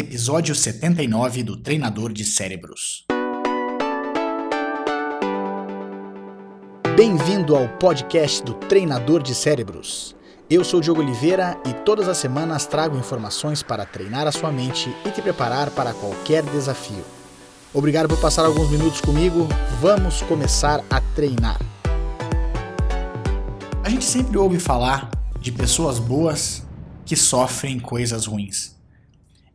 episódio 79 do Treinador de Cérebros. Bem-vindo ao podcast do Treinador de Cérebros. Eu sou Diogo Oliveira e todas as semanas trago informações para treinar a sua mente e te preparar para qualquer desafio. Obrigado por passar alguns minutos comigo. Vamos começar a treinar. A gente sempre ouve falar de pessoas boas que sofrem coisas ruins.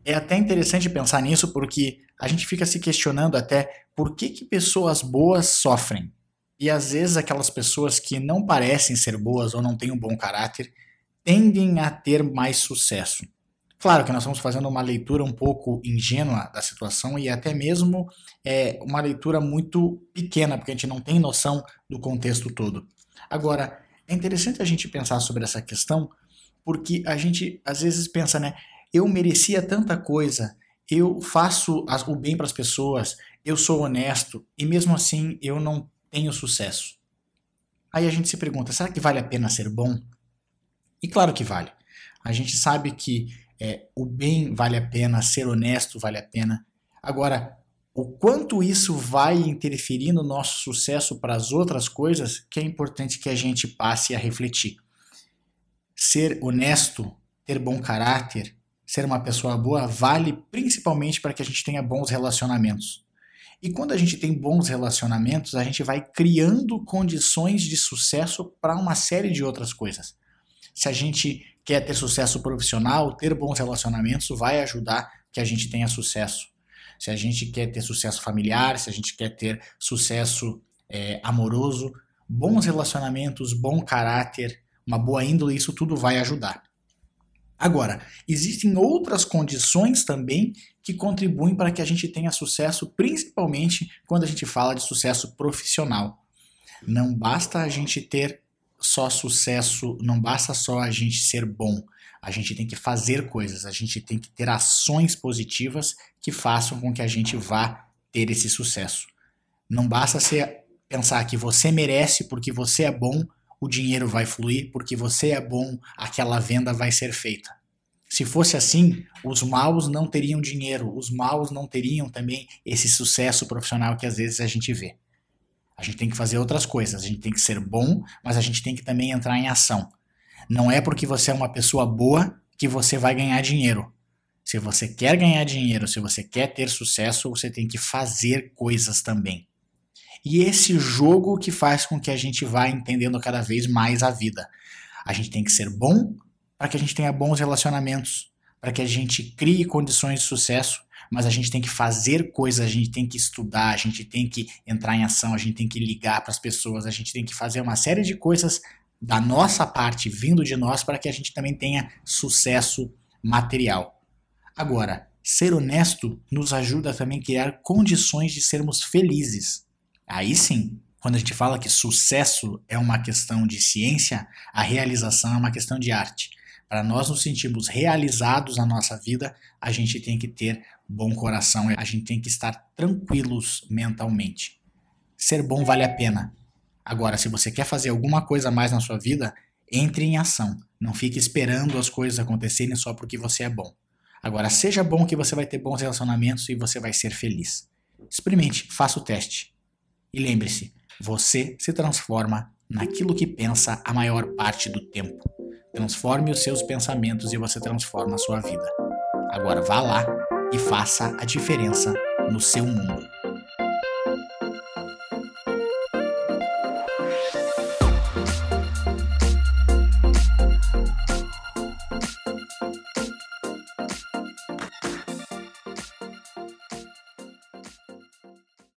É até interessante pensar nisso porque a gente fica se questionando até por que, que pessoas boas sofrem. E às vezes aquelas pessoas que não parecem ser boas ou não têm um bom caráter tendem a ter mais sucesso. Claro que nós estamos fazendo uma leitura um pouco ingênua da situação e até mesmo é, uma leitura muito pequena, porque a gente não tem noção do contexto todo. Agora, é interessante a gente pensar sobre essa questão, porque a gente às vezes pensa, né? Eu merecia tanta coisa, eu faço o bem para as pessoas, eu sou honesto e mesmo assim eu não tenho sucesso. Aí a gente se pergunta: será que vale a pena ser bom? E claro que vale. A gente sabe que é, o bem vale a pena, ser honesto vale a pena. Agora, o quanto isso vai interferir no nosso sucesso para as outras coisas, que é importante que a gente passe a refletir. Ser honesto, ter bom caráter, ser uma pessoa boa, vale principalmente para que a gente tenha bons relacionamentos. E quando a gente tem bons relacionamentos, a gente vai criando condições de sucesso para uma série de outras coisas se a gente quer ter sucesso profissional, ter bons relacionamentos vai ajudar que a gente tenha sucesso. Se a gente quer ter sucesso familiar, se a gente quer ter sucesso é, amoroso, bons relacionamentos, bom caráter, uma boa índole, isso tudo vai ajudar. Agora, existem outras condições também que contribuem para que a gente tenha sucesso, principalmente quando a gente fala de sucesso profissional. Não basta a gente ter só sucesso, não basta só a gente ser bom. A gente tem que fazer coisas, a gente tem que ter ações positivas que façam com que a gente vá ter esse sucesso. Não basta ser, pensar que você merece porque você é bom, o dinheiro vai fluir, porque você é bom, aquela venda vai ser feita. Se fosse assim, os maus não teriam dinheiro, os maus não teriam também esse sucesso profissional que às vezes a gente vê. A gente tem que fazer outras coisas. A gente tem que ser bom, mas a gente tem que também entrar em ação. Não é porque você é uma pessoa boa que você vai ganhar dinheiro. Se você quer ganhar dinheiro, se você quer ter sucesso, você tem que fazer coisas também. E esse jogo que faz com que a gente vá entendendo cada vez mais a vida. A gente tem que ser bom para que a gente tenha bons relacionamentos, para que a gente crie condições de sucesso mas a gente tem que fazer coisas, a gente tem que estudar, a gente tem que entrar em ação, a gente tem que ligar para as pessoas, a gente tem que fazer uma série de coisas da nossa parte, vindo de nós, para que a gente também tenha sucesso material. Agora, ser honesto nos ajuda também a criar condições de sermos felizes. Aí sim, quando a gente fala que sucesso é uma questão de ciência, a realização é uma questão de arte. Para nós nos sentirmos realizados na nossa vida, a gente tem que ter bom coração, a gente tem que estar tranquilos mentalmente. Ser bom vale a pena. Agora, se você quer fazer alguma coisa mais na sua vida, entre em ação. Não fique esperando as coisas acontecerem só porque você é bom. Agora, seja bom que você vai ter bons relacionamentos e você vai ser feliz. Experimente, faça o teste. E lembre-se, você se transforma naquilo que pensa a maior parte do tempo. Transforme os seus pensamentos e você transforma a sua vida. Agora vá lá e faça a diferença no seu mundo.